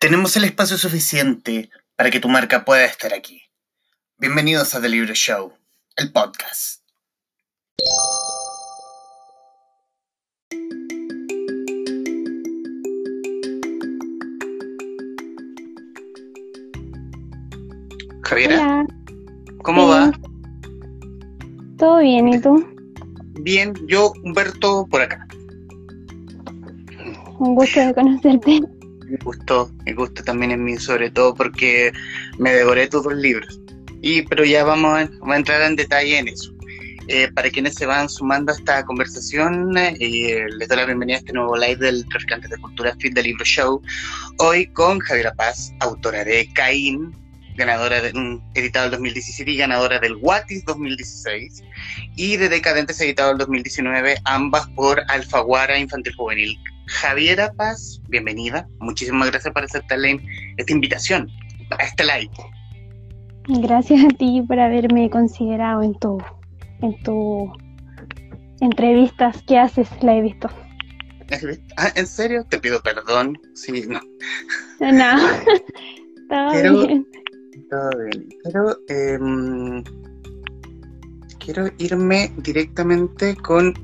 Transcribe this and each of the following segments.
Tenemos el espacio suficiente para que tu marca pueda estar aquí. Bienvenidos a The Libro Show, el podcast. Javiera, Hola, ¿cómo va? ¿todo bien? ¿Y tú? Bien, yo, Humberto, por acá. Un gusto de conocerte. Me gustó, me gusta también en mí, sobre todo porque me devoré tus dos libros. Y, pero ya vamos a, vamos a entrar en detalle en eso. Eh, para quienes se van sumando a esta conversación, eh, les doy la bienvenida a este nuevo live del Traficante de Cultura Fit del Libro Show. Hoy con Javiera Paz, autora de Caín, ganadora de, mm, editado el 2017 y ganadora del Watis 2016, y de Decadentes, editado el 2019, ambas por Alfaguara Infantil Juvenil. Javiera Paz, bienvenida. Muchísimas gracias por aceptar la esta invitación a este live. Gracias a ti por haberme considerado en tu, en tu entrevistas que haces, la he visto. Ah, ¿En serio? Te pido perdón. Sí, no. No, todo Pero- bien. Todo bien. Pero em, quiero irme directamente con...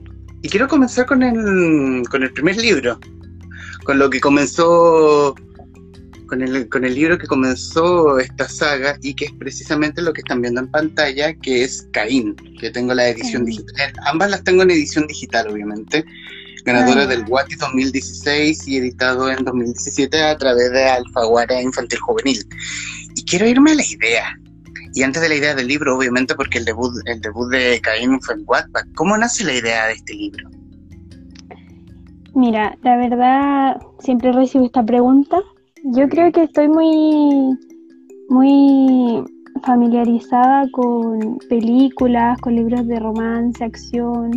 Y quiero comenzar con el, con el primer libro. Con lo que comenzó... Con el, con el libro que comenzó esta saga y que es precisamente lo que están viendo en pantalla, que es Caín, que tengo la edición digital. Ambas las tengo en edición digital, obviamente. Ganadora del Watis 2016 y editado en 2017 a través de Alfaguara Infantil Juvenil. Y quiero irme a la idea. Y antes de la idea del libro, obviamente, porque el debut, el debut de Caín fue en Wattpad. ¿Cómo nace la idea de este libro? Mira, la verdad, siempre recibo esta pregunta. Yo creo que estoy muy, muy familiarizada con películas, con libros de romance, acción.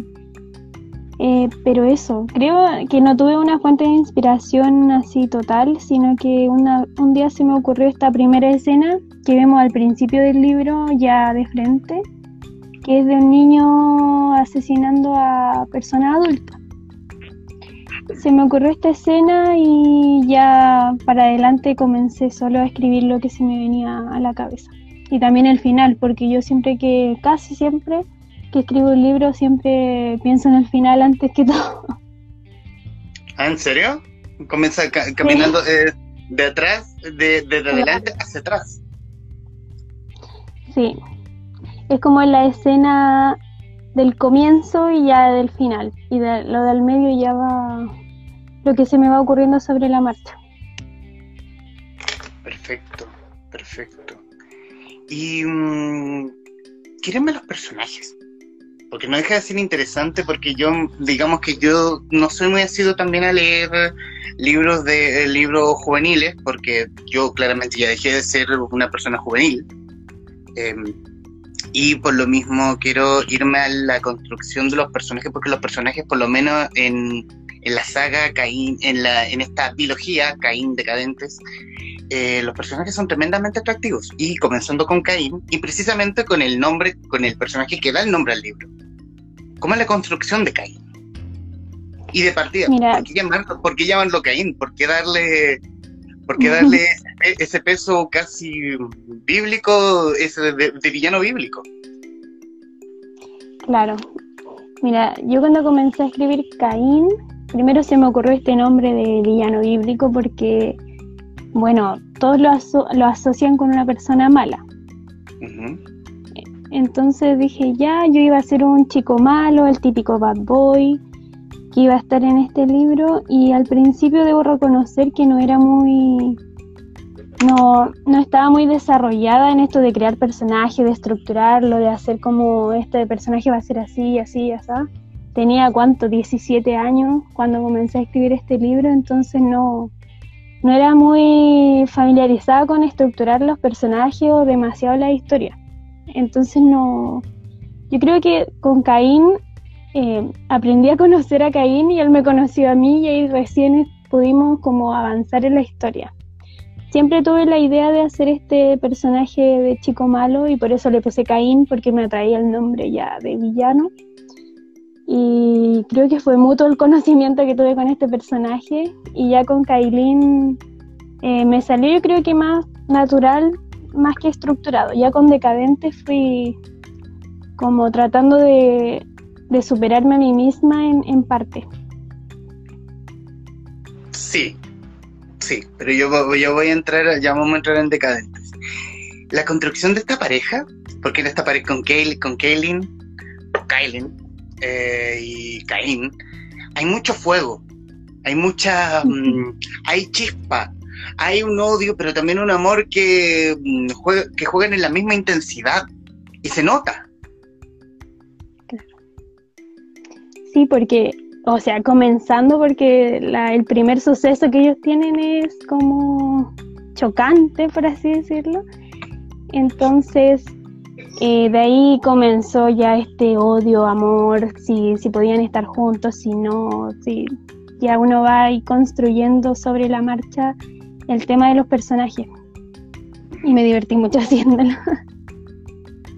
Eh, pero eso, creo que no tuve una fuente de inspiración así total, sino que una- un día se me ocurrió esta primera escena que vemos al principio del libro ya de frente, que es de un niño asesinando a personas adultas se me ocurrió esta escena y ya para adelante comencé solo a escribir lo que se me venía a la cabeza. Y también el final, porque yo siempre que, casi siempre que escribo un libro, siempre pienso en el final antes que todo. ¿Ah, en serio? Comienza ca- caminando eh, de atrás, de, desde adelante hacia atrás. Sí, es como la escena del comienzo y ya del final. Y de, lo del medio ya va lo que se me va ocurriendo sobre la marcha. Perfecto, perfecto. Y mm, quírenme los personajes. Porque no deja de ser interesante porque yo, digamos que yo no soy muy asiduo también a leer libros de eh, libros juveniles, porque yo claramente ya dejé de ser una persona juvenil. Em, y por lo mismo quiero irme a la construcción de los personajes, porque los personajes, por lo menos en, en la saga Caín, en, la, en esta biología, Caín Decadentes, eh, los personajes son tremendamente atractivos. Y comenzando con Caín, y precisamente con el nombre, con el personaje que da el nombre al libro. ¿Cómo es la construcción de Caín? Y de partida, Mira. ¿por qué llamarlo, por qué llamarlo Caín? ¿Por qué darle, por qué darle ese, ese peso casi bíblico, ese de, de villano bíblico? Claro. Mira, yo cuando comencé a escribir Caín, primero se me ocurrió este nombre de villano bíblico porque, bueno, todos lo, aso- lo asocian con una persona mala. Entonces dije, ya, yo iba a ser un chico malo, el típico bad boy, que iba a estar en este libro y al principio debo reconocer que no era muy... No, no estaba muy desarrollada en esto de crear personajes, de estructurarlo, de hacer como este personaje va a ser así, así, así. Tenía cuánto, 17 años cuando comencé a escribir este libro, entonces no, no era muy familiarizada con estructurar los personajes o demasiado la historia. Entonces no, yo creo que con Caín eh, aprendí a conocer a Caín y él me conoció a mí y ahí recién pudimos como avanzar en la historia. Siempre tuve la idea de hacer este personaje de chico malo y por eso le puse Caín porque me atraía el nombre ya de villano. Y creo que fue mutuo el conocimiento que tuve con este personaje y ya con Kailin eh, me salió yo creo que más natural, más que estructurado. Ya con Decadente fui como tratando de, superarme a mí misma en, parte. Sí, sí, pero yo, yo voy a entrar, ya vamos a entrar en Decadentes. La construcción de esta pareja, porque en esta pareja con, Kaylin, con Kaylin, Kaylin eh, y Caín, hay mucho fuego, hay mucha, mm, hay chispa, hay un odio, pero también un amor que, mm, que juegan en la misma intensidad y se nota. Sí, porque, o sea, comenzando porque el primer suceso que ellos tienen es como chocante, por así decirlo. Entonces, eh, de ahí comenzó ya este odio, amor, si, si podían estar juntos, si no, si ya uno va ahí construyendo sobre la marcha el tema de los personajes. Y me divertí mucho haciéndolo.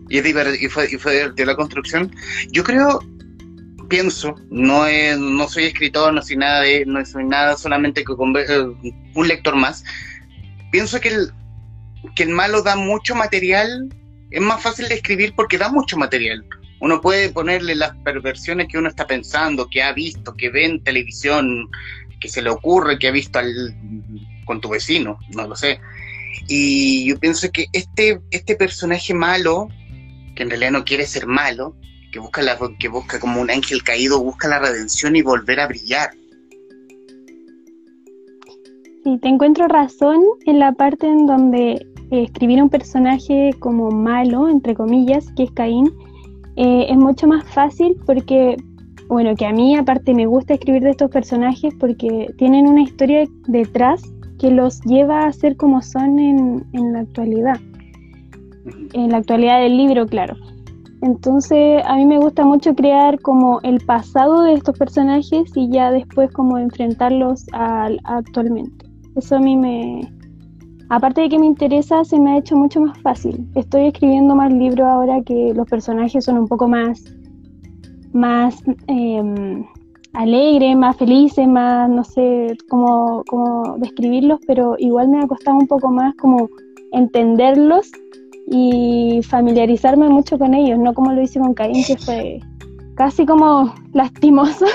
¿Y, fue, y fue la construcción? Yo creo, pienso, no, no soy escritor, no soy nada de, no soy nada solamente que eh, un lector más. Pienso que el, que el malo da mucho material es más fácil de escribir porque da mucho material. Uno puede ponerle las perversiones que uno está pensando, que ha visto, que ve en televisión, que se le ocurre, que ha visto al, con tu vecino, no lo sé. Y yo pienso que este, este personaje malo, que en realidad no quiere ser malo, que busca, la, que busca como un ángel caído, busca la redención y volver a brillar. Sí, te encuentro razón en la parte en donde escribir un personaje como malo, entre comillas, que es Caín, eh, es mucho más fácil porque, bueno, que a mí aparte me gusta escribir de estos personajes porque tienen una historia detrás que los lleva a ser como son en, en la actualidad. En la actualidad del libro, claro. Entonces a mí me gusta mucho crear como el pasado de estos personajes y ya después como enfrentarlos al, actualmente. Eso a mí me, Aparte de que me interesa, se me ha hecho mucho más fácil. Estoy escribiendo más libros ahora que los personajes son un poco más, más em, alegres, más felices, más, no sé cómo, cómo describirlos, pero igual me ha costado un poco más como entenderlos y familiarizarme mucho con ellos, no como lo hice con Caín, que fue casi como lastimoso,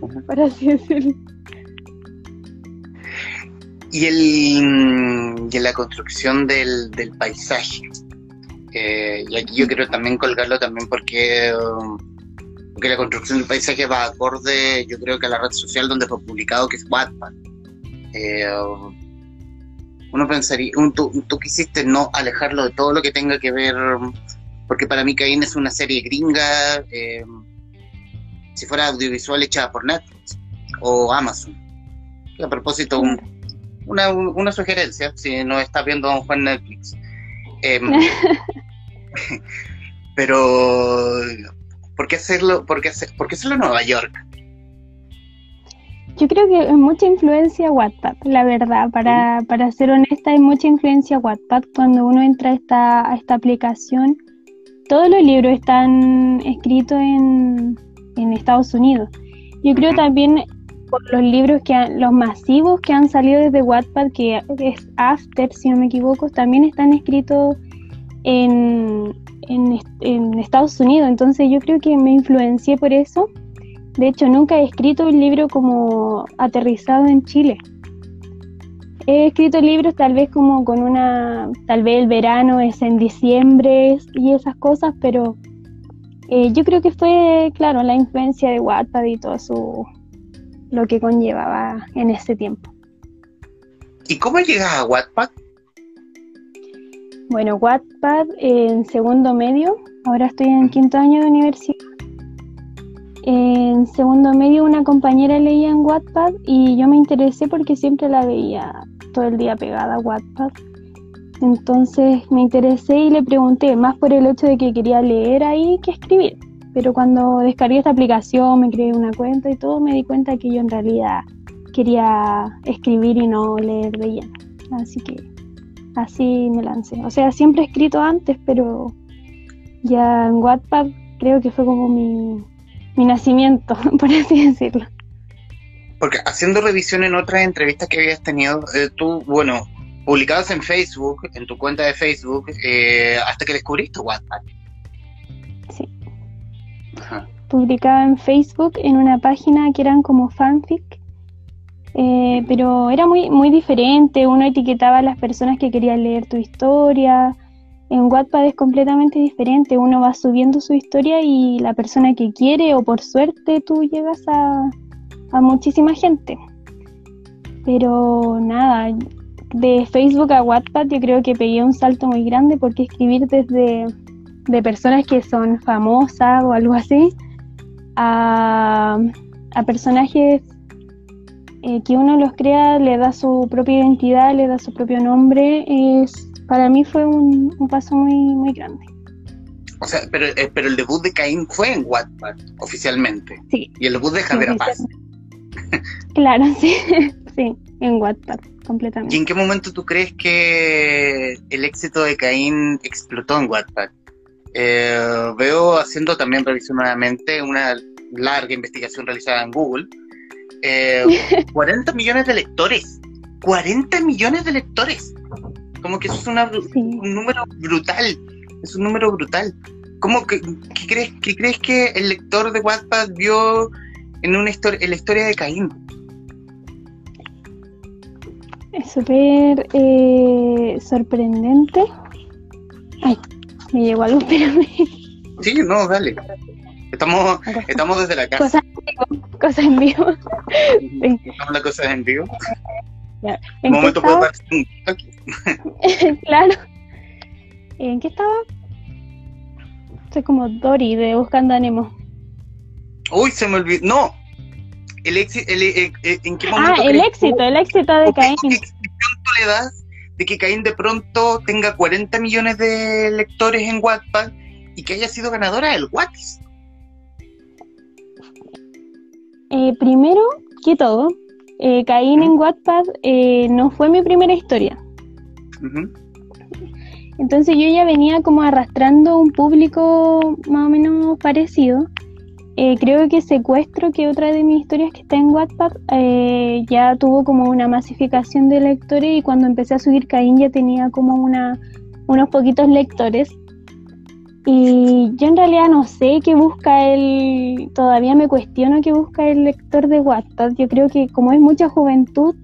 por así decirlo. Y, el, y la construcción del, del paisaje. Eh, y aquí yo quiero también colgarlo también porque, porque la construcción del paisaje va acorde, yo creo que a la red social donde fue publicado, que es Wattpad. Eh, uno pensaría, tú, tú, quisiste no alejarlo de todo lo que tenga que ver, porque para mí Caín es una serie gringa, eh, si fuera audiovisual hecha por Netflix o Amazon. a propósito, un, una, una sugerencia, si no estás viendo a Juan Netflix. Em, pero, ¿por qué hacerlo, por qué, hacer, por qué hacerlo en Nueva York? Yo creo que es mucha influencia Wattpad, la verdad, para, para ser honesta, hay mucha influencia Wattpad cuando uno entra a esta, a esta aplicación. Todos los libros están escritos en, en Estados Unidos. Yo creo también por los libros que los masivos que han salido desde Wattpad, que es After, si no me equivoco, también están escritos en, en, Estados Unidos. Entonces yo creo que me influencié por eso. De hecho, nunca he escrito un libro como aterrizado en Chile. He escrito libros tal vez como con una, tal vez el verano es en diciembre y esas cosas, pero eh, yo creo que fue, claro, la influencia de Wattpad y todo su, lo que conllevaba en ese tiempo. ¿Y cómo llegas a Wattpad? Bueno, Wattpad en segundo medio, ahora estoy en quinto año de universidad. En segundo medio una compañera leía en Wattpad y yo me interesé porque siempre la veía todo el día pegada a Wattpad. Entonces me interesé y le pregunté, más por el hecho de que quería leer ahí que escribir. Pero cuando descargué esta aplicación, me creé una cuenta y todo, me di cuenta que yo en realidad quería escribir y no leer de. Así que así me lancé. O sea, siempre he escrito antes, pero ya en Wattpad creo que fue como mi, mi nacimiento, por así decirlo. porque haciendo revisión en otras entrevistas que habías tenido, eh, tú, bueno, publicabas en Facebook, en tu cuenta de Facebook, eh, hasta que descubriste WhatsApp. Sí. Publicaba en Facebook en una página que eran como fanfic, eh, pero era muy, muy diferente. Uno etiquetaba a las personas que querían leer tu historia. En Wattpad es completamente diferente. Uno va subiendo su historia y la persona que quiere, o por suerte, tú llegas a, a muchísima gente. Pero nada, de Facebook a Wattpad yo creo que pegué un salto muy grande porque escribir desde de personas que son famosas o algo así a, personajes eh, que uno los crea, le da su propia identidad, le da su propio nombre, es para mí fue un, paso muy, muy grande. O sea, pero, eh, pero el debut de Caín fue en Wattpad, oficialmente. Sí. Y el debut de Javier Paz. Claro, sí, sí, en Wattpad, completamente. ¿Y en qué momento tú crees que el éxito de Caín explotó en Wattpad? Eh, veo haciendo también revisión nuevamente una larga investigación realizada en Google. 40 eh, millones de lectores. 40 millones de lectores. Como que eso es un número brutal. Es un número brutal. ¿Cómo que, crees, qué crees que el lector de Wattpad vio en, una historia, en la historia de Caín? Es súper eh, sorprendente. Ay, me llegó algo, espérame. Sí, no, dale. Estamos, estamos desde la casa. Cosas en vivo. Cosas en vivo. Estamos las cosas en vivo. Un momento parecer un aquí. claro. ¿En qué estaba? Soy como Dory de Buscando a Nemo. Uy, se me olvidó. No. El éxito, ¿en qué momento? Ah, el éxito, el éxito de Caín. ¿Qué tú le das de que Caín de pronto tenga 40 millones de lectores en Wattpad y que haya sido ganadora del Wattis? Eh, primero que todo, eh, Caín en Wattpad eh, no fue mi primera historia. Entonces yo ya venía como arrastrando un público más o menos parecido. Eh, creo que Secuestro, que otra de mis historias que está en Wattpad, eh, ya tuvo como una masificación de lectores y cuando empecé a subir Caín ya tenía como una, unos poquitos lectores. Y yo en realidad no sé qué busca el, todavía me cuestiono qué busca el lector de Wattpad. Yo creo que como es mucha juventud,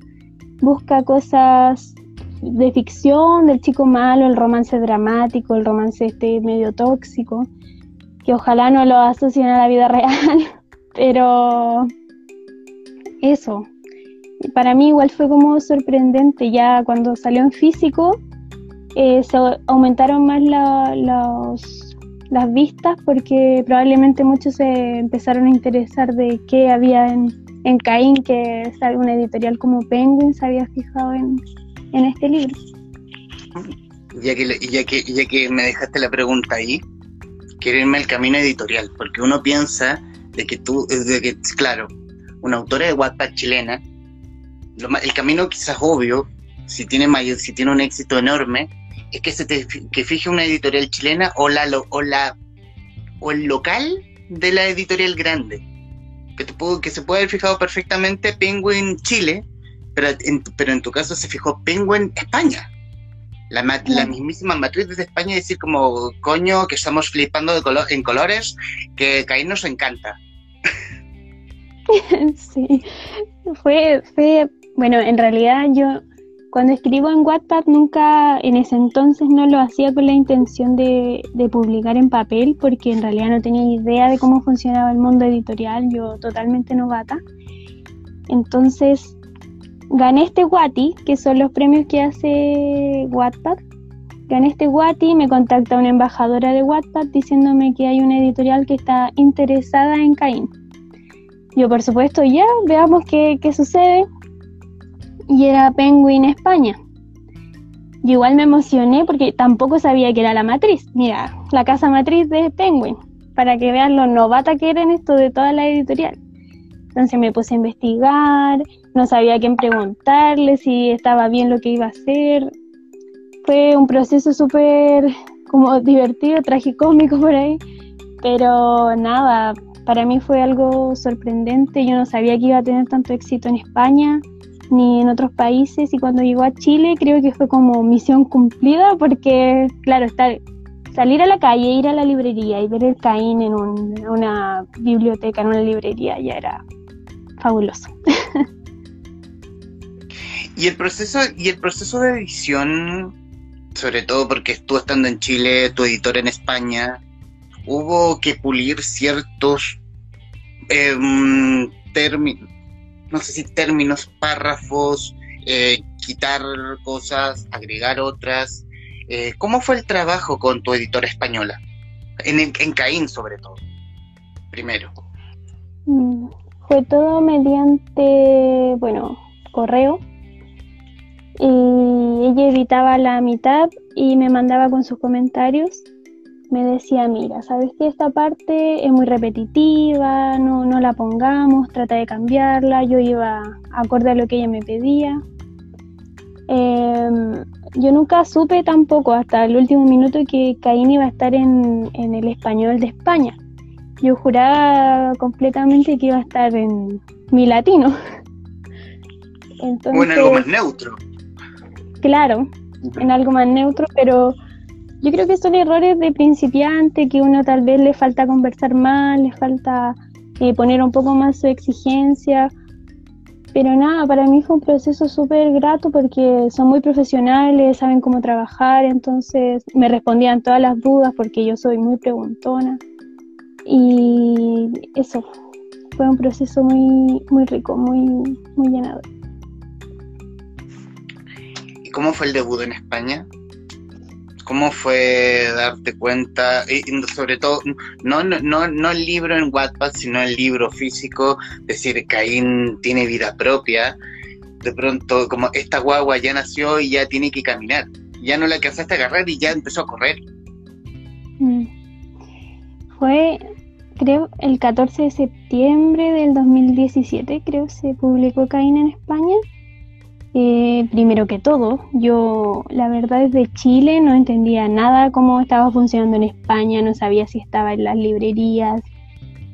busca cosas de ficción, del chico malo, el romance dramático, el romance este medio tóxico, que ojalá no lo asocien a la vida real, pero eso. Para mí igual fue como sorprendente, ya cuando salió en físico eh, se aumentaron más los las vistas porque probablemente muchos se empezaron a interesar de qué había en, en Caín, que una editorial como Penguin se había fijado en, este libro. Ya que, ya, que, ya que me dejaste la pregunta ahí, quiero irme al camino editorial, porque uno piensa de que tú, de que, claro, una autora de Wattpad chilena, el camino quizás obvio, si tiene, mayor, si tiene un éxito enorme, es que se te que fije una editorial chilena o la o la o el local de la editorial grande. Que te puedo, que se puede haber fijado perfectamente Penguin Chile pero en, pero en tu caso se fijó Penguin España. La, la mismísima matriz de España decir como coño que estamos flipando de color, en colores que ahí nos encanta sí. Fue fue bueno en realidad yo cuando escribo en Wattpad nunca, en ese entonces no lo hacía con la intención de, publicar en papel, porque en realidad no tenía idea de cómo funcionaba el mundo editorial, yo totalmente novata. Entonces gané este Wati, que son los premios que hace Wattpad. Gané este Wati, me contacta una embajadora de Wattpad diciéndome que hay una editorial que está interesada en Caín. Yo por supuesto ya, veamos qué, qué sucede y era Penguin España. Yo igual me emocioné porque tampoco sabía que era la matriz. Mira, la casa matriz de Penguin, para que vean lo novata que era en esto de toda la editorial. Entonces me puse a investigar, no sabía a quién preguntarle, si estaba bien lo que iba a hacer. Fue un proceso súper como divertido, tragicómico por ahí. Pero nada, para mí fue algo sorprendente. Yo no sabía que iba a tener tanto éxito en España ni en otros países y cuando llegó a Chile creo que fue como misión cumplida porque, claro, estar, salir a la calle, ir a la librería y ver el Caín en una biblioteca, en una librería, ya era fabuloso. y el proceso, y el proceso de edición, sobre todo porque tú estando en Chile, tu editor en España, hubo que pulir ciertos em, términos, no sé si términos, párrafos, eh, quitar cosas, agregar otras. Eh, ¿Cómo fue el trabajo con tu editora española? En, en Caín sobre todo, primero. Mm, fue todo mediante, bueno, correo. Y ella editaba la mitad y me mandaba con sus comentarios me decía, mira, sabes que esta parte es muy repetitiva, no, no la pongamos, trata de cambiarla, yo iba acorde a lo que ella me pedía. Em, yo nunca supe tampoco hasta el último minuto que Caín iba a estar en, el español de España. Yo juraba completamente que iba a estar en mi latino. o en algo más neutro. Claro, en algo más neutro, pero yo creo que son errores de principiante que uno tal vez le falta conversar más, le falta eh, poner un poco más su exigencia. Pero nada, para mí fue un proceso súper grato porque son muy profesionales, saben cómo trabajar, entonces me respondían todas las dudas porque yo soy muy preguntona. Y eso, fue un proceso muy, muy rico, muy, muy llenador. ¿Y cómo fue el debut en España? ¿Cómo fue darte cuenta, y sobre todo, no, no, no el libro en Wattpad, sino el libro físico, decir, Caín tiene vida propia, de pronto como esta guagua ya nació y ya tiene que caminar, ya no la alcanzaste a agarrar y ya empezó a correr. Mm. Fue, creo, el 14 de septiembre del 2017, creo, se publicó Caín en España eh, primero que todo, yo la verdad desde Chile no entendía nada cómo estaba funcionando en España, no sabía si estaba en las librerías.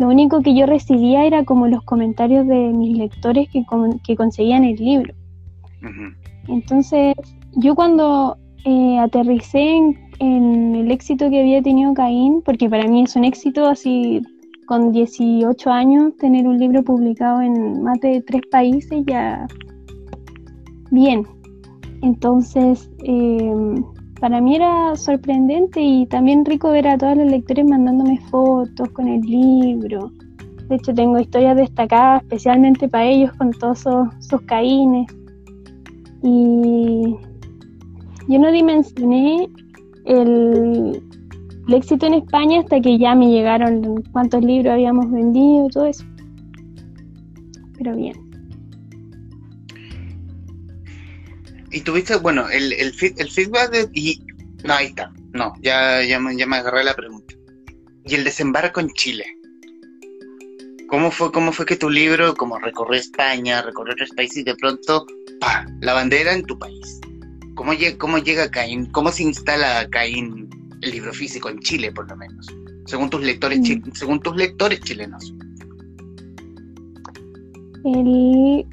Lo único que yo recibía era como los comentarios de mis lectores que, que conseguían el libro. Entonces, yo cuando eh, aterricé en, el éxito que había tenido Caín, porque para mí es un éxito así con 18 años, tener un libro publicado en más de tres países ya bien. Entonces, em, para mí era sorprendente y también rico ver a todos los lectores mandándome fotos con el libro. De hecho, tengo historias destacadas especialmente para ellos con todos sus, caínes. Y yo no dimensioné el, éxito en España hasta que ya me llegaron cuántos libros habíamos vendido, todo eso. Pero bien. Y tuviste, bueno, el, el, el feedback de... Y, no, ahí está. No, ya, ya, me, ya me agarré la pregunta. Y el desembarco en Chile. ¿Cómo fue, cómo fue que tu libro, como recorrió España, recorrió otros países y de pronto, pa, la bandera en tu país? ¿Cómo, llega, cómo llega Caín? ¿Cómo se instala Caín, el libro físico, en Chile, por lo menos? Según tus lectores, mm. según tus lectores chilenos. El,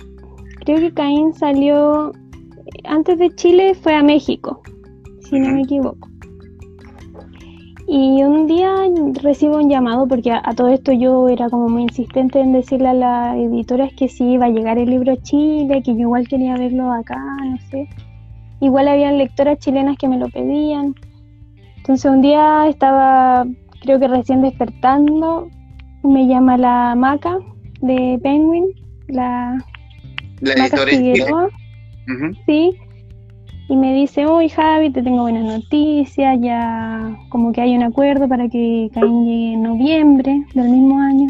creo que Caín salió antes de Chile fue a México, si no me equivoco. Y un día recibo un llamado, porque a, todo esto yo era como muy insistente en decirle a la editora que sí iba a llegar el libro a Chile, que yo igual quería verlo acá, no sé. Igual habían lectoras chilenas que me lo pedían. Entonces un día estaba, creo que recién despertando, me llama la Maca de Penguin, la, la Maca Figueroa. Sí. Y me dice, hoy Javi, te tengo buenas noticias, ya como que hay un acuerdo para que Caín llegue en noviembre del mismo año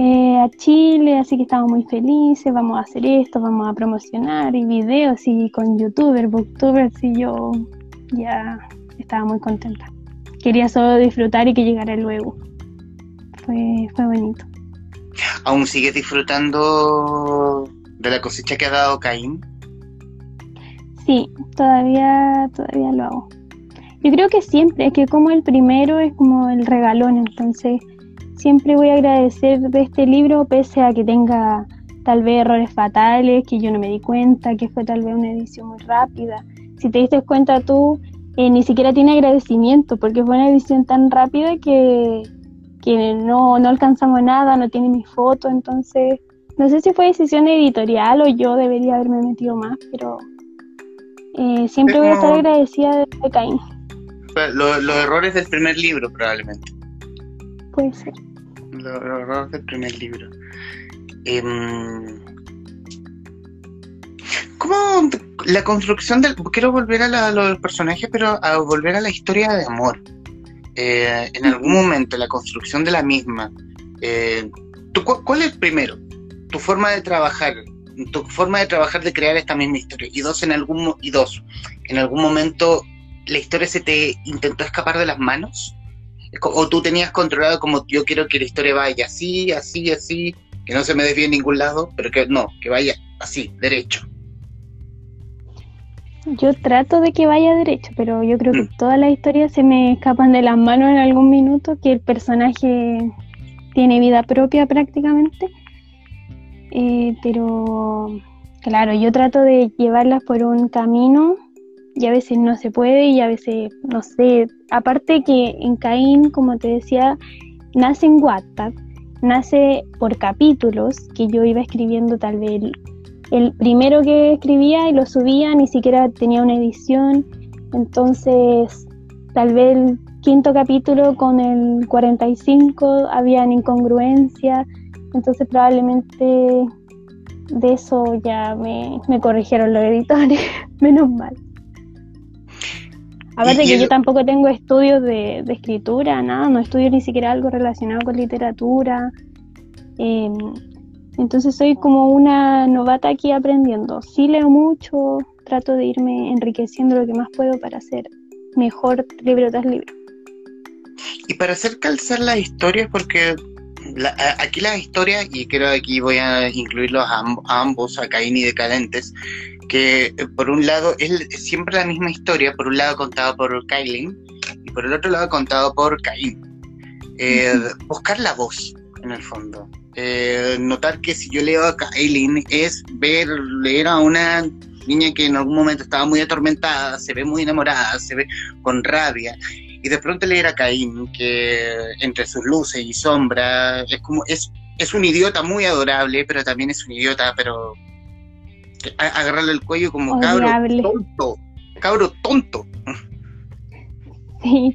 eh, a Chile, así que estamos muy felices, vamos a hacer esto, vamos a promocionar y videos y con youtubers, booktubers y yo ya estaba muy contenta. Quería solo disfrutar y que llegara luego. Fue, fue bonito. ¿Aún sigues disfrutando de la cosecha que ha dado Caín? Sí, todavía, todavía lo hago. Yo creo que siempre, es que como el primero es como el regalón, entonces siempre voy a agradecer de este libro, pese a que tenga tal vez errores fatales, que yo no me di cuenta, que fue tal vez una edición muy rápida. Si te diste cuenta tú, eh, ni siquiera tiene agradecimiento, porque fue una edición tan rápida que, que no, no alcanzamos nada, no tiene mi foto, entonces no sé si fue decisión editorial o yo debería haberme metido más, pero eh, siempre voy a estar agradecida de Caín. Los errores del primer libro, probablemente. Puede ser. Los errores del primer libro. Em, ¿Cómo la construcción del... Quiero volver a, los personajes, pero a volver a la historia de amor. Eh, en algún momento, la construcción de la misma. Eh, ¿Cuál es primero? Tu forma de trabajar, tu forma de trabajar de crear esta misma historia. Y dos, en algún, y dos, en algún momento la historia se te intentó escapar de las manos. O tú tenías controlado como yo quiero que la historia vaya así, así, así, que no se me desvíe en ningún lado, pero que no, que vaya así, derecho. Yo trato de que vaya derecho, pero yo creo que mm. todas las historias se me escapan de las manos en algún minuto, que el personaje tiene vida propia prácticamente. Eh, pero claro, yo trato de llevarlas por un camino y a veces no se puede y a veces no sé. Aparte que en Caín, como te decía, nace en Wattpad, nace por capítulos que yo iba escribiendo tal vez el primero que escribía y lo subía ni siquiera tenía una edición, entonces tal vez el quinto capítulo con el 45 habían incongruencias, entonces probablemente de eso ya me, corrigieron los editores, menos mal. Aparte que yo tampoco tengo estudios de, escritura, nada, no estudio ni siquiera algo relacionado con literatura. Eh, entonces soy como una novata aquí aprendiendo. Sí leo mucho, trato de irme enriqueciendo lo que más puedo para hacer mejor libro tras libro. Y para hacer calzar las historias, porque aquí las historias, y creo que aquí voy a incluirlos a, ambos, a Caín y Decadentes, que eh, por un lado es siempre la misma historia, por un lado contado por Kailin y por el otro lado contado por Caín. Eh, buscar la voz, en el fondo. Eh, notar que si yo leo a Kailin es ver, leer a una niña que en algún momento estaba muy atormentada, se ve muy enamorada, se ve con rabia, y de pronto leer a Caín, que entre sus luces y sombras, es como, es, es un idiota muy adorable, pero también es un idiota, pero agarrarle el cuello como cabro tonto, cabro tonto. Sí,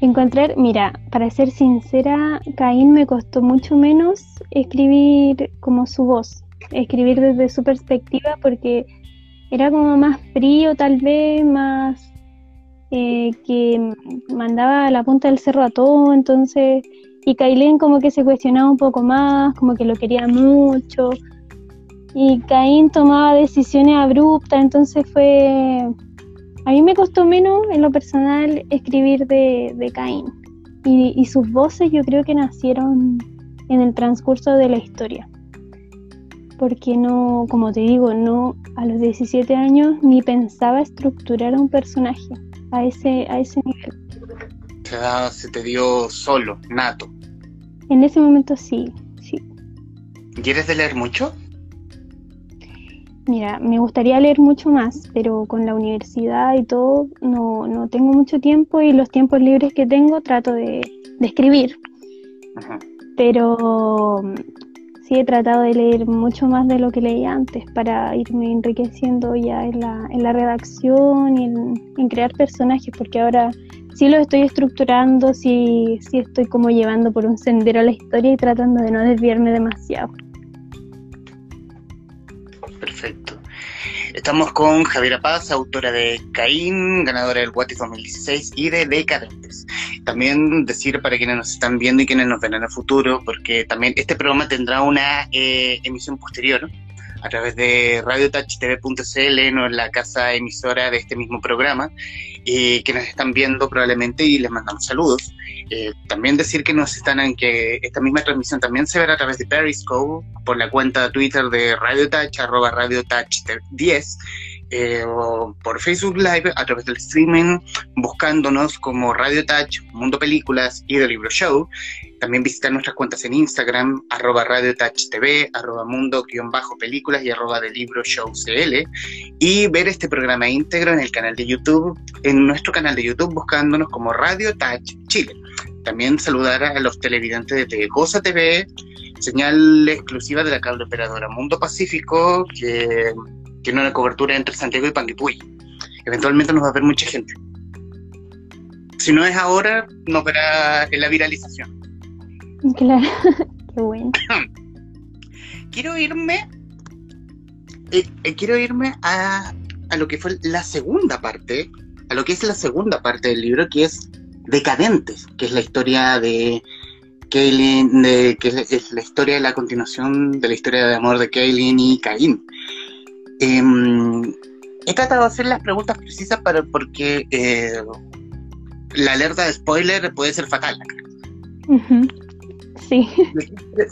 Encontrar, mira, para ser sincera, Caín me costó mucho menos escribir como su voz, escribir desde su perspectiva porque era como más frío tal vez, más eh, que mandaba a la punta del cerro a todo, entonces, y Cailén como que se cuestionaba un poco más, como que lo quería mucho, y Caín tomaba decisiones abruptas, entonces fue a mí me costó menos en lo personal escribir de, Caín y, sus voces yo creo que nacieron en el transcurso de la historia. Porque no, como te digo, no a los 17 años ni pensaba estructurar a un personaje a ese, a ese nivel. Se, se te dio solo, nato. En ese momento sí, sí. ¿Quieres de leer mucho? Mira, me gustaría leer mucho más, pero con la universidad y todo no, no tengo mucho tiempo y los tiempos libres que tengo trato de, escribir. Pero mm, sí he tratado de leer mucho más de lo que leía antes para irme enriqueciendo ya en la, en la redacción y en, crear personajes, porque ahora sí lo estoy estructurando, sí, sí estoy como llevando por un sendero la historia y tratando de no desviarme demasiado. Perfecto. Estamos con Javiera Paz, autora de Caín, ganadora del What 2016 y de Decadentes. También decir para quienes nos están viendo y quienes nos ven en el futuro, porque también este programa tendrá una eh, emisión posterior a través de radiotouchtv.cl, no la casa emisora de este mismo programa, eh, que nos están viendo probablemente y les mandamos saludos. Eh, también decir que nos están en que esta misma transmisión también se verá a través de Periscope por la cuenta de Twitter de Radio Touch, arroba Radio Touch 10 eh, por Facebook Live a través del streaming, buscándonos como Radio Touch, Mundo Películas y The Libro Show. También visitar nuestras cuentas en Instagram, arroba Radio Touch TV, arroba Mundo-Películas y arroba The Libro Show CL. Y ver este programa íntegro en el canal de YouTube, en nuestro canal de YouTube, buscándonos como Radio Touch Chile. También saludar a los televidentes de Tegosa TV, señal exclusiva de la cable operadora Mundo Pacífico, que tiene una cobertura entre Santiago y Panguipulli. Eventualmente nos va a ver mucha gente. Si no es ahora, nos verá en la viralización. Claro, qué bueno. quiero irme, eh, eh, quiero irme a, a lo que fue la segunda parte, a lo que es la segunda parte del libro, que es Decadentes, que es la historia de Kaylin, de, que es, la historia de la continuación de la historia de amor de Kaylin y Caín. Em, he tratado de hacer las preguntas precisas para porque eh, la alerta de spoiler puede ser fatal. Sí.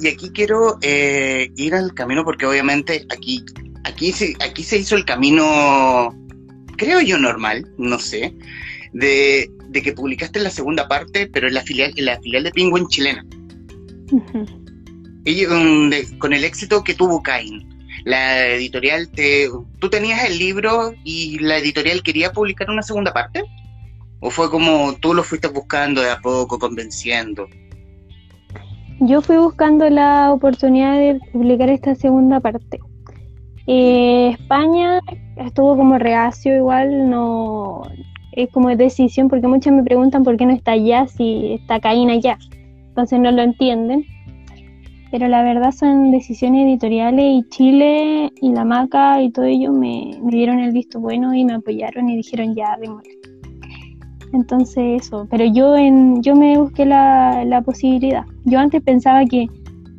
Y aquí, quiero eh, ir al camino porque obviamente aquí, aquí, se, aquí se hizo el camino, creo yo, normal, no sé, de de que publicaste la segunda parte, pero en la filial, en la filial de Penguin chilena. con, el éxito que tuvo Cain, la editorial te, ¿tú tenías el libro y la editorial quería publicar una segunda parte? ¿O fue como tú lo fuiste buscando de a poco, convenciendo? Yo fui buscando la oportunidad de publicar esta segunda parte. Eh, España estuvo como reacio igual, no, es como decisión, porque muchas me preguntan por qué no está allá si está Caín allá. Entonces no lo entienden. Pero la verdad son decisiones editoriales y Chile y la Maca y todo ello me, dieron el visto bueno y me apoyaron y dijeron ya, démosle. Entonces eso, pero yo en yo me busqué la, la posibilidad. Yo antes pensaba que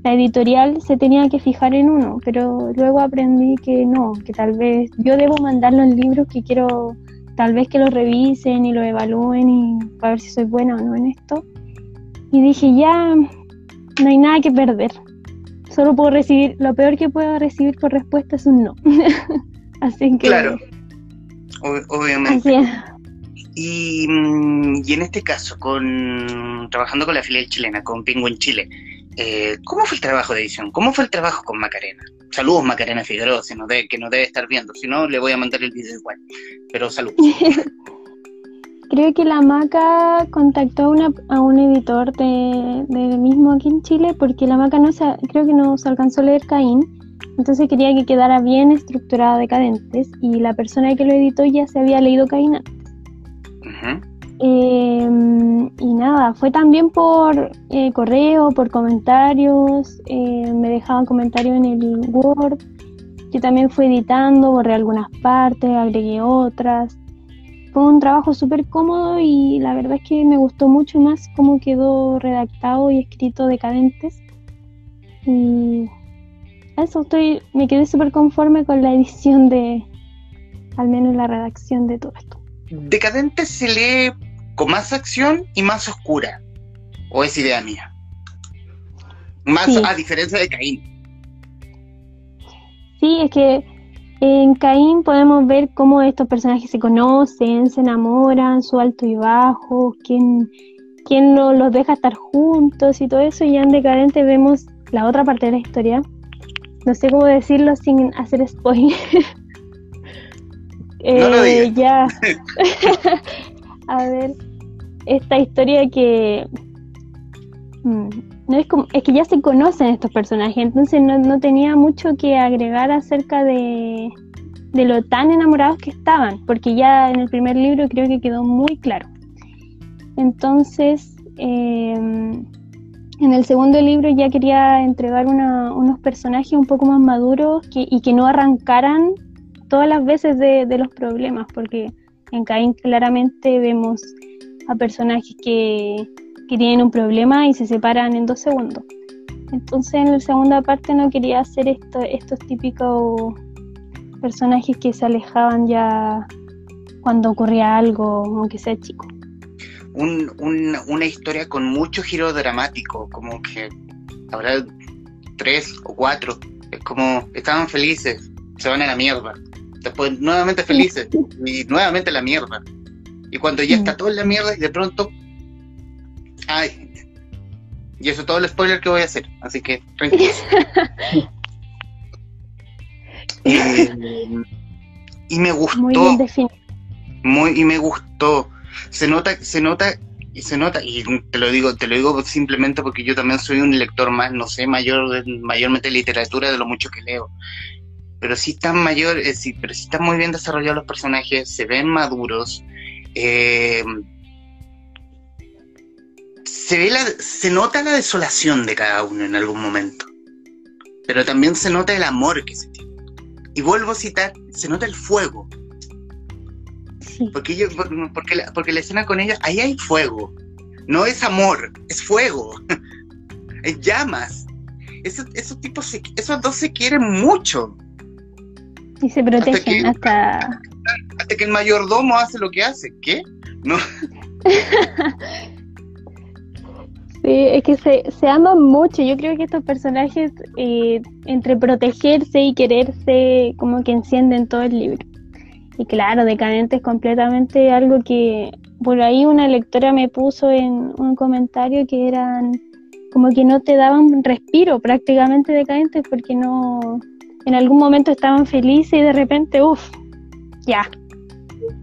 la editorial se tenía que fijar en uno, pero luego aprendí que no, que tal vez yo debo mandar los libros que quiero tal vez que lo revisen y lo evalúen y para ver si soy buena o no en esto. Y dije, ya no hay nada que perder. Solo puedo recibir, lo peor que puedo recibir por respuesta es un no. Así que... Claro, obviamente. Y, mm, y, en este caso, con trabajando con la filial chilena, con Penguin Chile, eh, ¿cómo fue el trabajo de edición? ¿Cómo fue el trabajo con Macarena? Saludos Macarena Figueroa, si no que nos debe estar viendo, si no le voy a mandar el video igual, pero saludos. Creo que la Maca contactó a, una, a un editor de, mismo aquí en Chile porque la Maca no se, creo que no se alcanzó a leer Caín, entonces quería que quedara bien estructurada Decadentes y la persona que lo editó ya se había leído Caín antes. Em, y nada, fue también por eh, correo, por comentarios, eh, me dejaban comentarios en el Word. Yo también fui editando, borré algunas partes, agregué otras. Fue un trabajo súper cómodo y la verdad es que me gustó mucho más cómo quedó redactado y escrito Decadentes. Y eso, estoy, me quedé súper conforme con la edición de, al menos la redacción de todo esto. Decadentes se lee con más acción y más oscura. ¿O es idea mía? Más a diferencia de Caín. Sí, es que en Caín podemos ver cómo estos personajes se conocen, se enamoran, su alto y bajo, quién, quién los deja estar juntos y todo eso. Y ya en Decadente vemos la otra parte de la historia. No sé cómo decirlo sin hacer spoiler. no lo eh, ya. a ver, esta historia que mm, no es como es que ya se conocen estos personajes entonces no, tenía mucho que agregar acerca de, de, lo tan enamorados que estaban porque ya en el primer libro creo que quedó muy claro. Entonces em, en el segundo libro ya quería entregar unos personajes un poco más maduros y que no arrancaran todas las veces de, de los problemas porque en Caín claramente vemos a personajes que, tienen un problema y se separan en dos segundos. Entonces en la segunda parte no quería hacer esto, estos típicos personajes que se alejaban ya cuando ocurría algo, aunque sea chico. una historia con mucho giro dramático, como que habrá tres o cuatro, es como estaban felices, se van a la mierda. después nuevamente felices y nuevamente la mierda. Y cuando ya está todo en la mierda y de pronto, ay, y eso es todo el spoiler que voy a hacer, así que tranquilos. Eh, y me gustó. Muy bien. Muy, y me gustó. Se nota, se nota y se nota, y te lo digo, te lo digo simplemente porque yo también soy un lector más, no sé, mayor, mayormente literatura de lo mucho que leo. Pero sí están mayor, eh, sí, pero sí están muy bien desarrollados los personajes, se ven maduros. Eh, se ve la, se nota la desolación de cada uno en algún momento. Pero también se nota el amor que se tiene. Y vuelvo a citar, se nota el fuego porque, yo, porque, la, porque la escena con ella, ahí hay fuego. No es amor, es fuego. es llamas. Esos, esos tipos, esos dos se quieren mucho. Y se protegen hasta que, hasta... que el mayordomo hace lo que hace. ¿Qué? No. Es que se, se aman mucho. Yo creo que estos personajes, eh, entre protegerse y quererse, como que encienden todo el libro. Y claro, decadente es completamente algo que por ahí una lectora me puso en un comentario que eran como que no te daban respiro prácticamente decadentes porque no en algún momento estaban felices y de repente, uff, ya.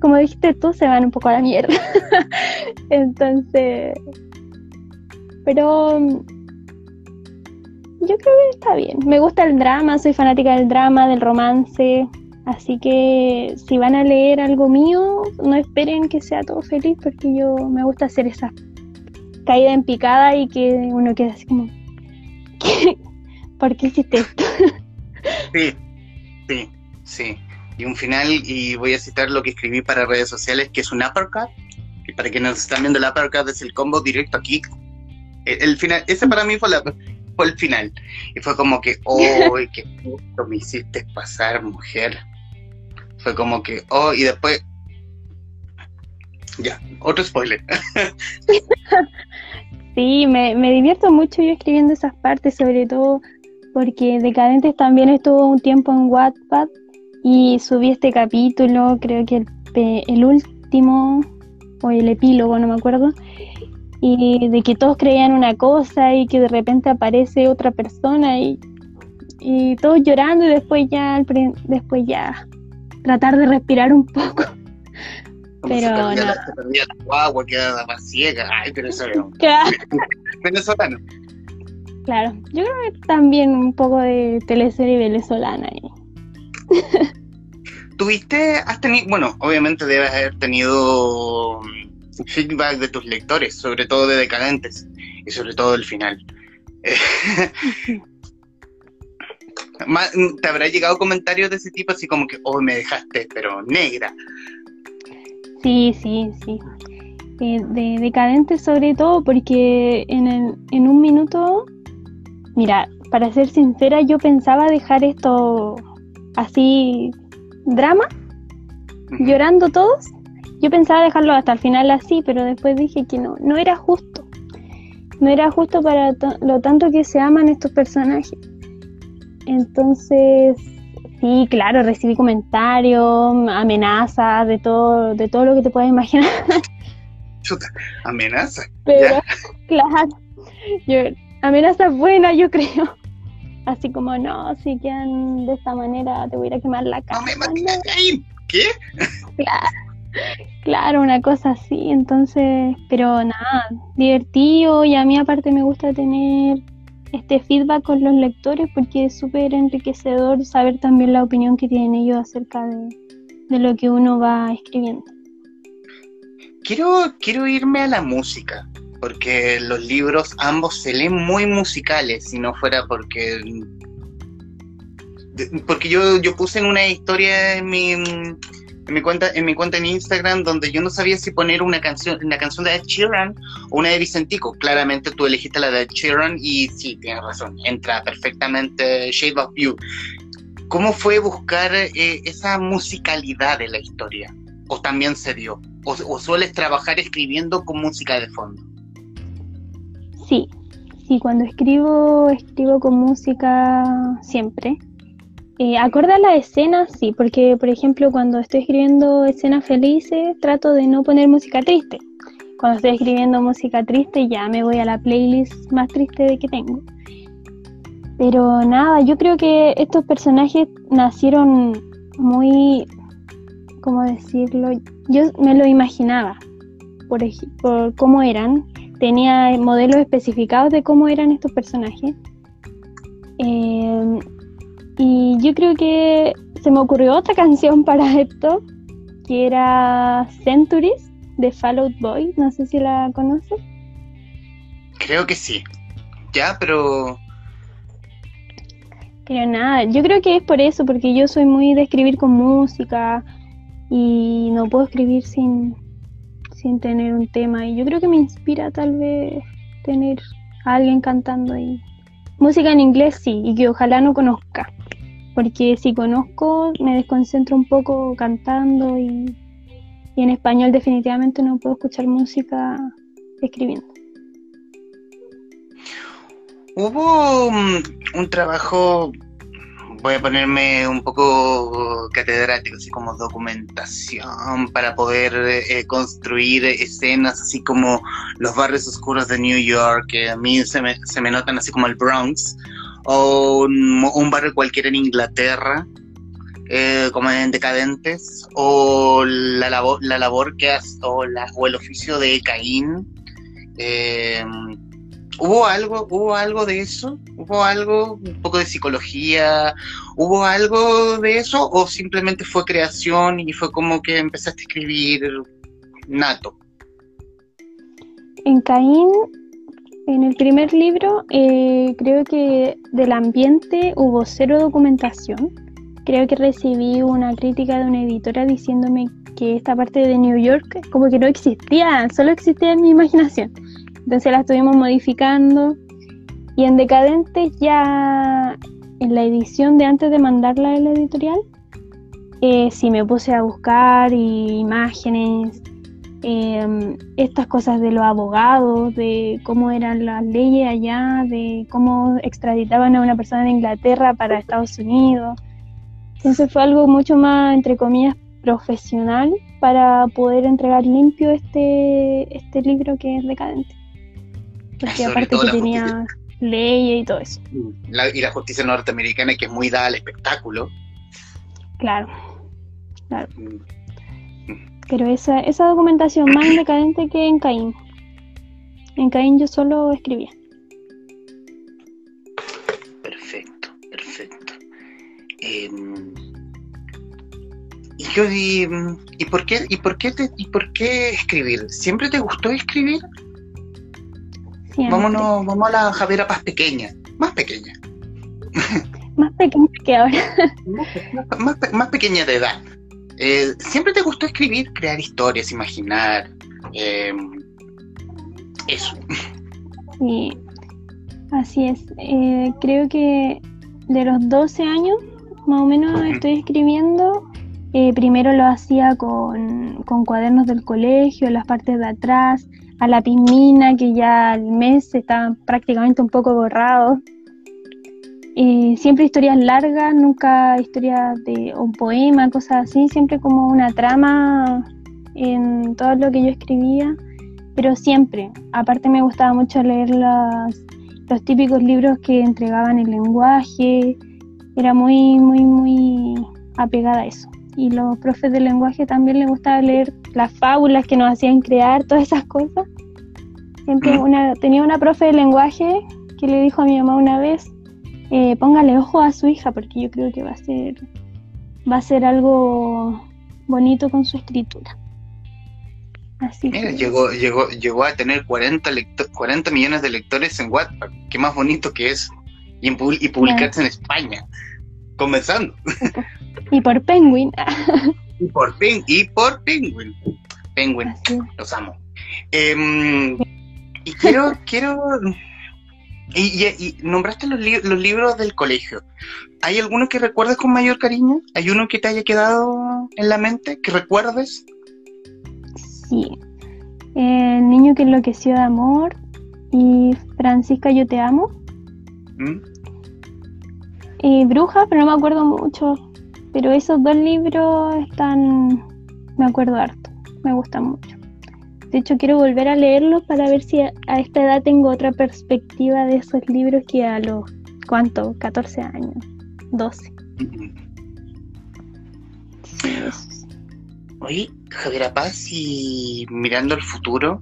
Como dijiste tú, se van un poco a la mierda. Entonces, pero yo creo que está bien. Me gusta el drama, soy fanática del drama, del romance. Así que si van a leer algo mío, no esperen que sea todo feliz porque yo me gusta hacer esa caída en picada y que uno quede así como, ¿por qué hiciste esto? Sí, sí, sí. Y un final, y voy a citar lo que escribí para redes sociales, que es un uppercut. Y para quienes están viendo el uppercut es el combo directo aquí. El, final, ese para mí fue, fue el final. Y fue como que, ¡oh, qué gusto me hiciste pasar, mujer! Fue como que, oh, y después. Ya, otro spoiler. sí, me, me divierto mucho yo escribiendo esas partes, sobre todo porque Decadentes también estuvo un tiempo en Wattpad y subí este capítulo, creo que el, el último, o el epílogo, no me acuerdo, y de que todos creían una cosa y que de repente aparece otra persona y, y todos llorando y después ya, después ya tratar de respirar un poco. pero no. Se perdía la guagua, quedaba más ciega. Ay, pero eso era claro. venezolano. Claro, yo creo que también un poco de teleserie venezolana. ¿Tuviste, has tenido, bueno, obviamente debes haber tenido feedback de tus lectores, sobre todo de Decadentes y sobre todo el final. ¿Te habrá llegado comentarios de ese tipo así como que, oh, me dejaste, pero negra? Sí, sí, sí. Eh, de decadente sobre todo porque en, en un minuto, mira, para ser sincera, yo pensaba dejar esto así, drama, llorando todos. Yo pensaba dejarlo hasta el final así, pero después dije que no, no era justo. No era justo para lo tanto que se aman estos personajes. Entonces, sí, claro, recibí comentarios, amenazas, de todo, de todo lo que te puedas imaginar. Chuta, amenaza. Pero, claro, yo, amenazas buenas, yo creo. Así como, no, si quedan de esta manera, te voy a ir a quemar la casa. No me ahí. ¿Qué? Claro, claro, una cosa así. Entonces, pero nada, divertido y a mí aparte me gusta tener este feedback con los lectores porque es súper enriquecedor saber también la opinión que tienen ellos acerca de, lo que uno va escribiendo. Quiero, quiero irme a la música, porque los libros ambos se leen muy musicales, si no fuera porque porque yo, yo puse en una historia en mi en mi cuenta en mi cuenta en Instagram donde yo no sabía si poner una canción una canción de Ed Sheeran o una de Vicentico. Claramente tú elegiste la de Ed Sheeran y sí, tienes razón, entra perfectamente Shade of You. ¿Cómo fue buscar eh, esa musicalidad de la historia? ¿O también se dio? ¿O, sueles trabajar escribiendo con música de fondo? Sí, sí, cuando escribo, escribo con música siempre. Eh, acorde a la escena, sí, porque por ejemplo cuando estoy escribiendo escenas felices trato de no poner música triste. Cuando estoy escribiendo música triste ya me voy a la playlist más triste de que tengo. Pero nada, yo creo que estos personajes nacieron muy, ¿cómo decirlo? Yo me lo imaginaba por, cómo eran. Tenía modelos especificados de cómo eran estos personajes. Eh, y yo creo que se me ocurrió otra canción para esto, que era Centuries de Fall Out Boy. No sé si la conoces. Creo que sí. Ya, pero. Pero nada, yo creo que es por eso, porque yo soy muy de escribir con música y no puedo escribir sin, sin tener un tema. Y yo creo que me inspira tal vez tener a alguien cantando ahí. Música en inglés sí, y que ojalá no conozca porque si conozco me desconcentro un poco cantando y, en español definitivamente no puedo escuchar música escribiendo. Hubo un, trabajo, voy a ponerme un poco catedrático, así como documentación para poder eh, construir escenas, así como los barrios oscuros de New York, que a mí se me, se me notan así como el Bronx, o un, barrio cualquiera en Inglaterra, eh, como en Decadentes, o la labor, la labor que hace, o, o el oficio de Caín. Eh, ¿Hubo algo, hubo algo de eso? ¿Hubo algo, un poco de psicología? ¿Hubo algo de eso? ¿O simplemente fue creación y fue como que empezaste a escribir nato? En Caín en el primer libro eh, creo que del ambiente hubo cero documentación. Creo que recibí una crítica de una editora diciéndome que esta parte de New York como que no existía, solo existía en mi imaginación. Entonces la estuvimos modificando y en Decadentes ya en la edición de antes de mandarla a la editorial, eh, sí me puse a buscar imágenes, Em, estas cosas de los abogados, de cómo eran las leyes allá, de cómo extraditaban a una persona de Inglaterra para Estados Unidos. Entonces fue algo mucho más, entre comillas, profesional para poder entregar limpio este, este libro que es decadente. Porque aparte que tenía leyes y todo eso. y la justicia norteamericana que es muy dada al espectáculo. Claro, claro. Mm. Pero esa, esa documentación más decadente que en Caín. En Caín yo solo escribía. Perfecto, perfecto. Em, y yo y, ¿y por qué y por qué y por qué escribir? ¿Siempre te gustó escribir? Vámonos, vamos a la Javiera Paz pequeña, más pequeña. Más pequeña que ahora. más pequeña de edad. Eh, ¿Siempre te gustó escribir, crear historias, imaginar? Eh, eso. Sí, así es. Eh, creo que de los 12 años, más o menos, estoy escribiendo. primero lo hacía con, con, cuadernos del colegio, las partes de atrás, a la pismina, que ya al mes está prácticamente un poco borrado siempre historias largas, nunca historias de un poema, cosas así, siempre como una trama en todo lo que yo escribía, pero siempre. Aparte me gustaba mucho leer los típicos libros que entregaban el lenguaje, era muy, muy, muy apegada a eso. Y los profes de lenguaje también les gustaba leer las fábulas que nos hacían crear, todas esas cosas. Siempre una, tenía una profe de lenguaje que le dijo a mi mamá una vez, eh, póngale ojo a su hija porque yo creo que va a ser va a ser algo bonito con su escritura. Así Mira, llegó, llegó, llegó a tener 40, 40 millones de lectores en Wattpad. Qué más bonito que eso. Y, y publicarse en España. Comenzando. Y por Penguin. y por, y por Penguin. Penguin. Los amo. Em, y quiero, quiero y, nombraste los, los, libros del colegio. ¿Hay alguno que recuerdes con mayor cariño? ¿Hay uno que te haya quedado en la mente, que recuerdes? Sí. El niño que enloqueció de amor y Francisca, yo te amo. ¿Mm? y Bruja, pero no me acuerdo mucho. Pero esos dos libros están, me acuerdo harto, me gustan mucho. De hecho, quiero volver a leerlos para ver si a, esta edad tengo otra perspectiva de esos libros que a los, ¿cuánto? 14 años, 12. Oye, Javier Paz, y mirando el futuro,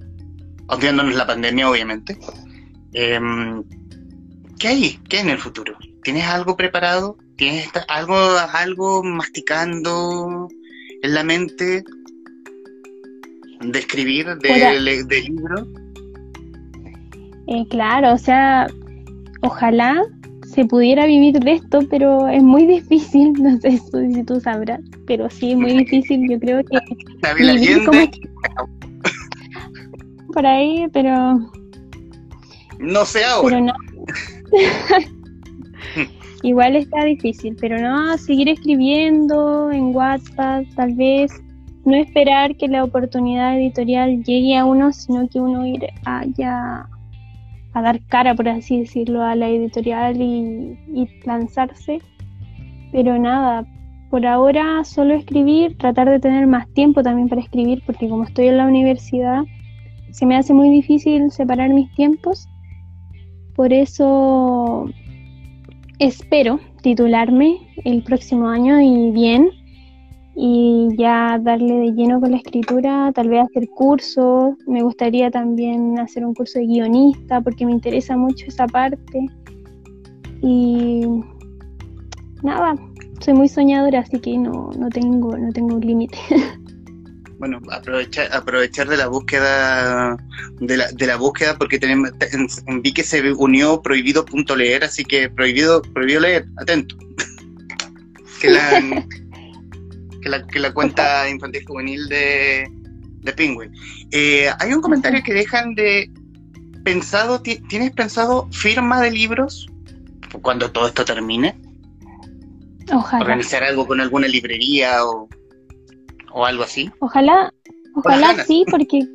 olvidándonos la pandemia, obviamente, em, ¿qué hay? ¿Qué hay en el futuro? ¿Tienes algo preparado? ¿Tienes algo, algo masticando en la mente de escribir, de, de libro? Eh, claro, o sea, ojalá se pudiera vivir de esto, pero es muy difícil, no sé si tú sabrás, pero sí es muy difícil, yo creo que... Por ahí, pero... No sé ahora. Pero no. Igual está difícil, pero no, seguir escribiendo en WhatsApp, tal vez no esperar que la oportunidad editorial llegue a uno, sino que uno ir allá a dar cara, por así decirlo, a la editorial y, y lanzarse. Pero nada, por ahora solo escribir, tratar de tener más tiempo también para escribir, porque como estoy en la universidad, se me hace muy difícil separar mis tiempos. Por eso espero titularme el próximo año y bien, y ya darle de lleno con la escritura, tal vez hacer cursos, me gustaría también hacer un curso de guionista porque me interesa mucho esa parte. Y nada, soy muy soñadora, así que no, no tengo, no tengo límite. Bueno, aprovechar, aprovechar de la búsqueda de la, de la búsqueda porque tenemos, vi que se unió prohibido.leer, así que prohibido, prohibido leer, atento. que la, que la, que la cuenta infantil juvenil de, de Penguin. Eh, hay un comentario que dejan de pensado, ¿tienes pensado firma de libros cuando todo esto termine? Ojalá. Organizar algo con alguna librería o, o algo así. Ojalá, ojalá sí, porque,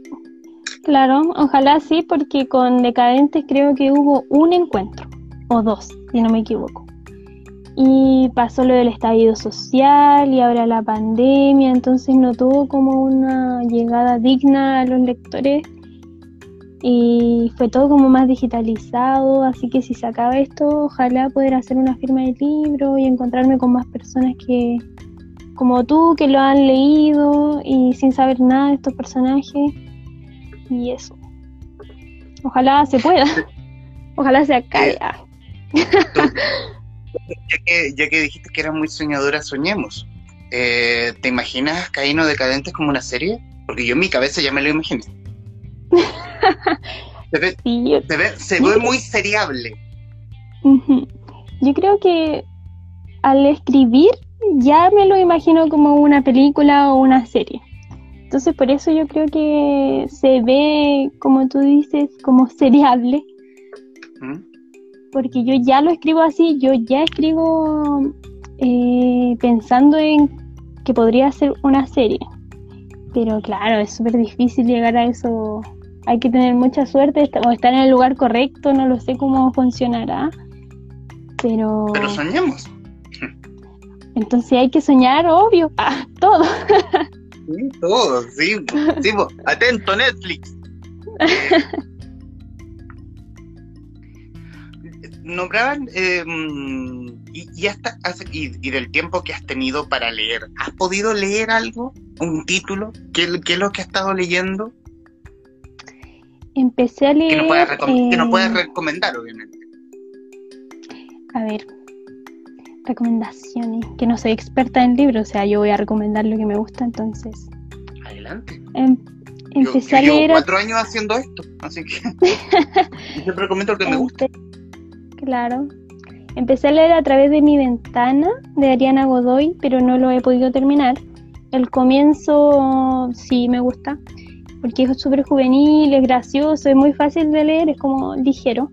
claro, ojalá sí, porque con Decadentes creo que hubo un encuentro, o dos, si no me equivoco y pasó lo del estallido social y ahora la pandemia, entonces no tuvo como una llegada digna a los lectores y fue todo como más digitalizado, así que si se acaba esto, ojalá poder hacer una firma de libro y encontrarme con más personas que como tú que lo han leído y sin saber nada de estos personajes y eso. Ojalá se pueda. Ojalá se acabe. Ya que, ya que dijiste que eras muy soñadora, soñemos. Eh, ¿Te imaginas Caíno Decadentes como una serie? Porque yo en mi cabeza ya me lo imaginé. se ve, se ve, muy seriable. Yo creo que al escribir ya me lo imagino como una película o una serie. Entonces por eso yo creo que se ve, como tú dices, como seriable. ¿Mm? Porque yo ya lo escribo así, yo ya escribo eh, pensando en que podría ser una serie. Pero claro, es súper difícil llegar a eso. Hay que tener mucha suerte o estar en el lugar correcto, no lo sé cómo funcionará. Pero... Pero soñemos. Entonces hay que soñar, obvio, ah, todo. Sí, todo, sí. sí atento, Netflix. nombraban eh, y, hasta y, del tiempo que has tenido para leer, ¿has podido leer algo? ¿Un título? ¿Qué, es lo que has estado leyendo? Empecé a leer. Que nos puedes, recomendar, obviamente. A ver, recomendaciones. Que no soy experta en libros, o sea, yo voy a recomendar lo que me gusta, entonces. Adelante. Em, empecé a leer. Llevo cuatro años haciendo esto, así que. yo te recomiendo lo que me gusta. Claro. Empecé a leer a través de mi ventana de Ariana Godoy, pero no lo he podido terminar. El comienzo sí me gusta, porque es súper juvenil, es gracioso, es muy fácil de leer, es como ligero.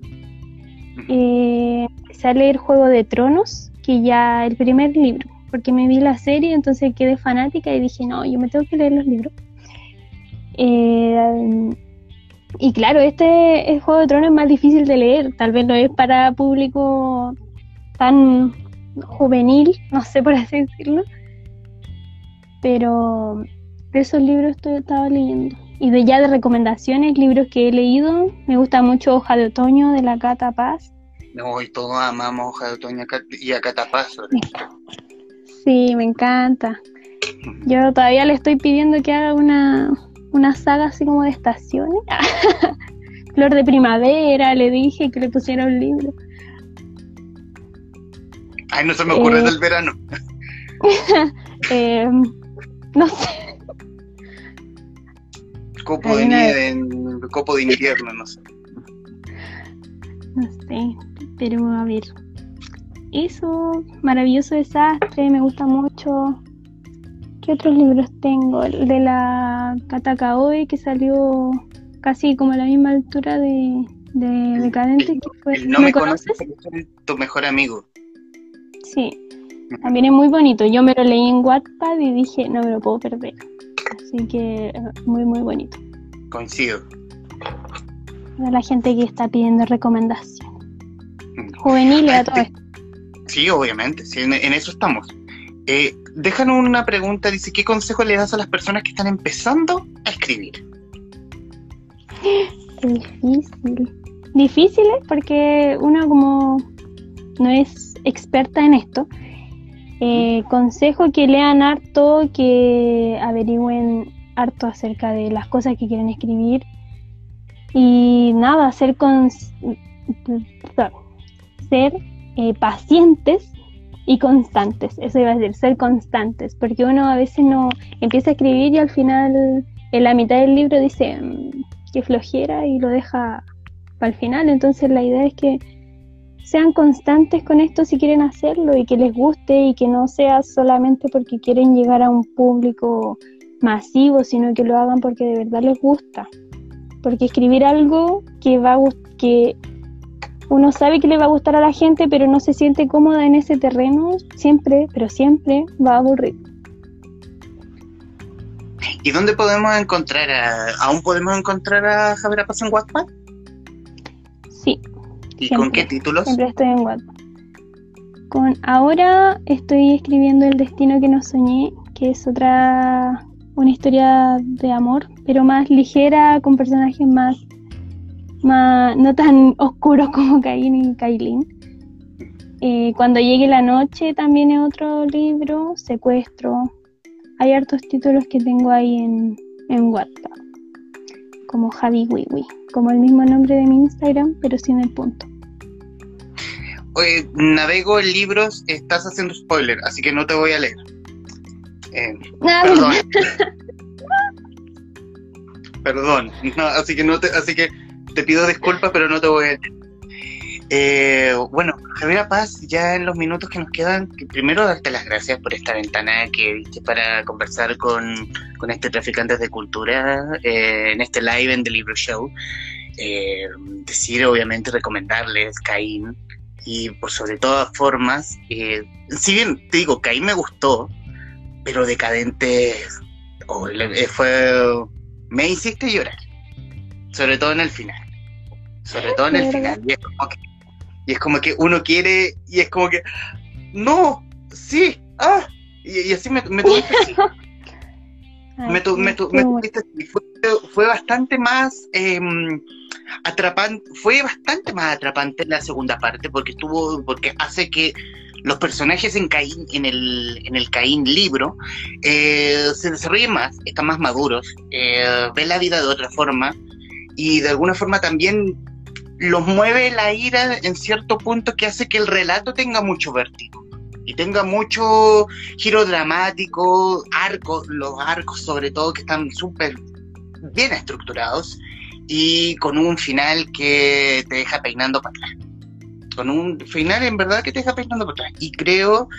Eh, empecé a leer Juego de Tronos, que ya el primer libro, porque me vi la serie, entonces quedé fanática y dije, no, yo me tengo que leer los libros. Eh, y claro, este el Juego de Tronos es más difícil de leer, tal vez no es para público tan juvenil, no sé por así decirlo. Pero de esos libros estoy, estaba leyendo. Y de ya de recomendaciones, libros que he leído, me gusta mucho Hoja de Otoño de la Cata Paz. No, y todos amamos Hoja de Otoño y a Cata Paz. Sí, me encanta. Yo todavía le estoy pidiendo que haga una, una saga así como de estaciones. Flor de primavera, le dije que le pusiera un libro. Ay, no se me ocurre eh, del verano. eh, no sé. Copo de nieve, copo de invierno, no sé. No sé, pero a ver. Eso, maravilloso desastre, me gusta mucho. ¿Qué otros libros tengo? El de la Katakaoi que salió casi como a la misma altura de, de Decadente. que fue, no me, conoces? tu mejor amigo. Sí, también es muy bonito. Yo me lo leí en Wattpad y dije, no me lo puedo perder. Así que muy, muy bonito. Coincido. A la gente que está pidiendo recomendación. Juvenil a todo esto. Sí, obviamente, sí, en, eso estamos. Eh, déjanos una pregunta, dice, ¿qué consejo le das a las personas que están empezando a escribir? difícil. Difícil, ¿eh? porque uno como no es experta en esto, eh, consejo que lean harto, que averigüen harto acerca de las cosas que quieren escribir y nada, ser, con, ser eh, pacientes y constantes, eso iba a decir, ser constantes, porque uno a veces no empieza a escribir y al final en la mitad del libro dice mm, que flojera y lo deja para el final, entonces la idea es que sean constantes con esto si quieren hacerlo y que les guste y que no sea solamente porque quieren llegar a un público masivo, sino que lo hagan porque de verdad les gusta. Porque escribir algo que va que uno sabe que le va a gustar a la gente, pero no se siente cómoda en ese terreno, siempre, pero siempre va a aburrir. ¿Y dónde podemos encontrar a, aún podemos encontrar a Javier Paz en WhatsApp? Sí, ¿Y con qué títulos? Siempre estoy en WhatsApp. Con ahora estoy escribiendo El destino que no soñé, que es otra una historia de amor, pero más ligera, con personajes más, más no tan oscuros como Caín y Kailin. Eh, cuando llegue la noche también es otro libro, Secuestro. Hay hartos títulos que tengo ahí en, en WhatsApp, como Javi Wiwi como el mismo nombre de mi Instagram, pero sin el punto. Oye, navego en libros, estás haciendo spoiler, así que no te voy a leer. Eh, perdón. perdón. así que no te, así que te pido disculpas, pero no te voy a. Eh, bueno, Javier Paz, ya en los minutos que nos quedan, primero darte las gracias por esta ventana que viste para conversar con, con este Traficantes de Cultura eh, en este live en The Libro Show. Eh, decir, obviamente, recomendarles Caín y por sobre todas formas, si bien te digo, Caín me gustó, pero Decadente oh, fue, me hiciste llorar, sobre todo en el final, sobre todo en el final. Y es como que y es como que uno quiere, y es como que, no, sí, ah, y, así me, me tuviste así. me, fue, bastante más em, atrapante, fue bastante más atrapante la segunda parte, porque estuvo, porque hace que los personajes en Caín, en el, en el Caín libro, eh, se desarrollen más, están más maduros, eh, ven la vida de otra forma, y de alguna forma también los mueve la ira en cierto punto que hace que el relato tenga mucho vértigo y tenga mucho giro dramático, arcos, los arcos sobre todo que están súper bien estructurados y con un final que te deja peinando para atrás. Con un final en verdad que te deja peinando para atrás. Y creo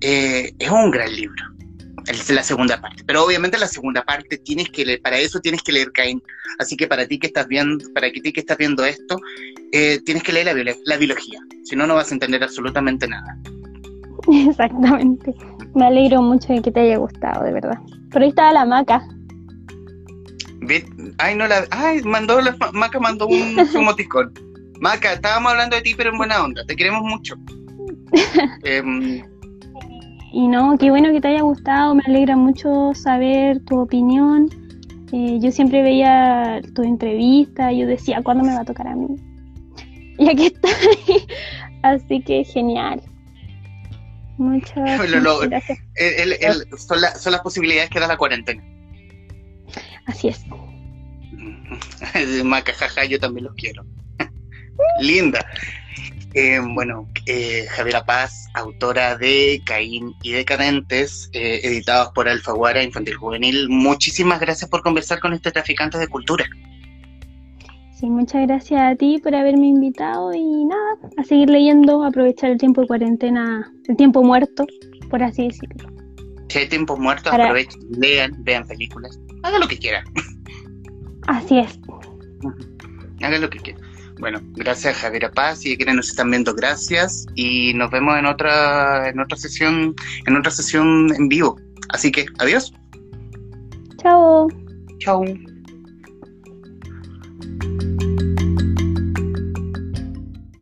eh, es un gran libro es la segunda parte. Pero obviamente la segunda parte tienes que leer, para eso tienes que leer Cain. Así que para ti que estás viendo, para ti que estás viendo esto, eh, tienes que leer la, la biología. Si no, no vas a entender absolutamente nada. Exactamente. Me alegro mucho de que te haya gustado, de verdad. Por ahí estaba la maca. Ay, no la. Ay, mandó la maca mandó un emoticón. Maca, estábamos hablando de ti, pero en buena onda. Te queremos mucho. Em, y no, qué bueno que te haya gustado, me alegra mucho saber tu opinión. Eh, yo siempre veía tu entrevista, yo decía, ¿cuándo me va a tocar a mí? Y aquí está. Así que genial. Muchas gracias. son, son las posibilidades que da la cuarentena. Así es. Macajaja, yo también los quiero. Linda. Eh, bueno, eh, Javiera Paz, autora de Caín y Decadentes, eh, editados por Alfaguara Infantil Juvenil. Muchísimas gracias por conversar con este traficante de cultura. Sí, muchas gracias a ti por haberme invitado y nada, a seguir leyendo, aprovechar el tiempo de cuarentena, el tiempo muerto, por así decirlo. Si hay tiempo muerto, aprovechen, lean, vean películas, hagan lo que quieran. Así es. Hagan lo que quieran. Bueno, gracias Javier Paz. Si quienes nos están viendo, gracias. Y nos vemos en otra, en otra sesión, en otra sesión en vivo. Así que, adiós. Chao. Chao.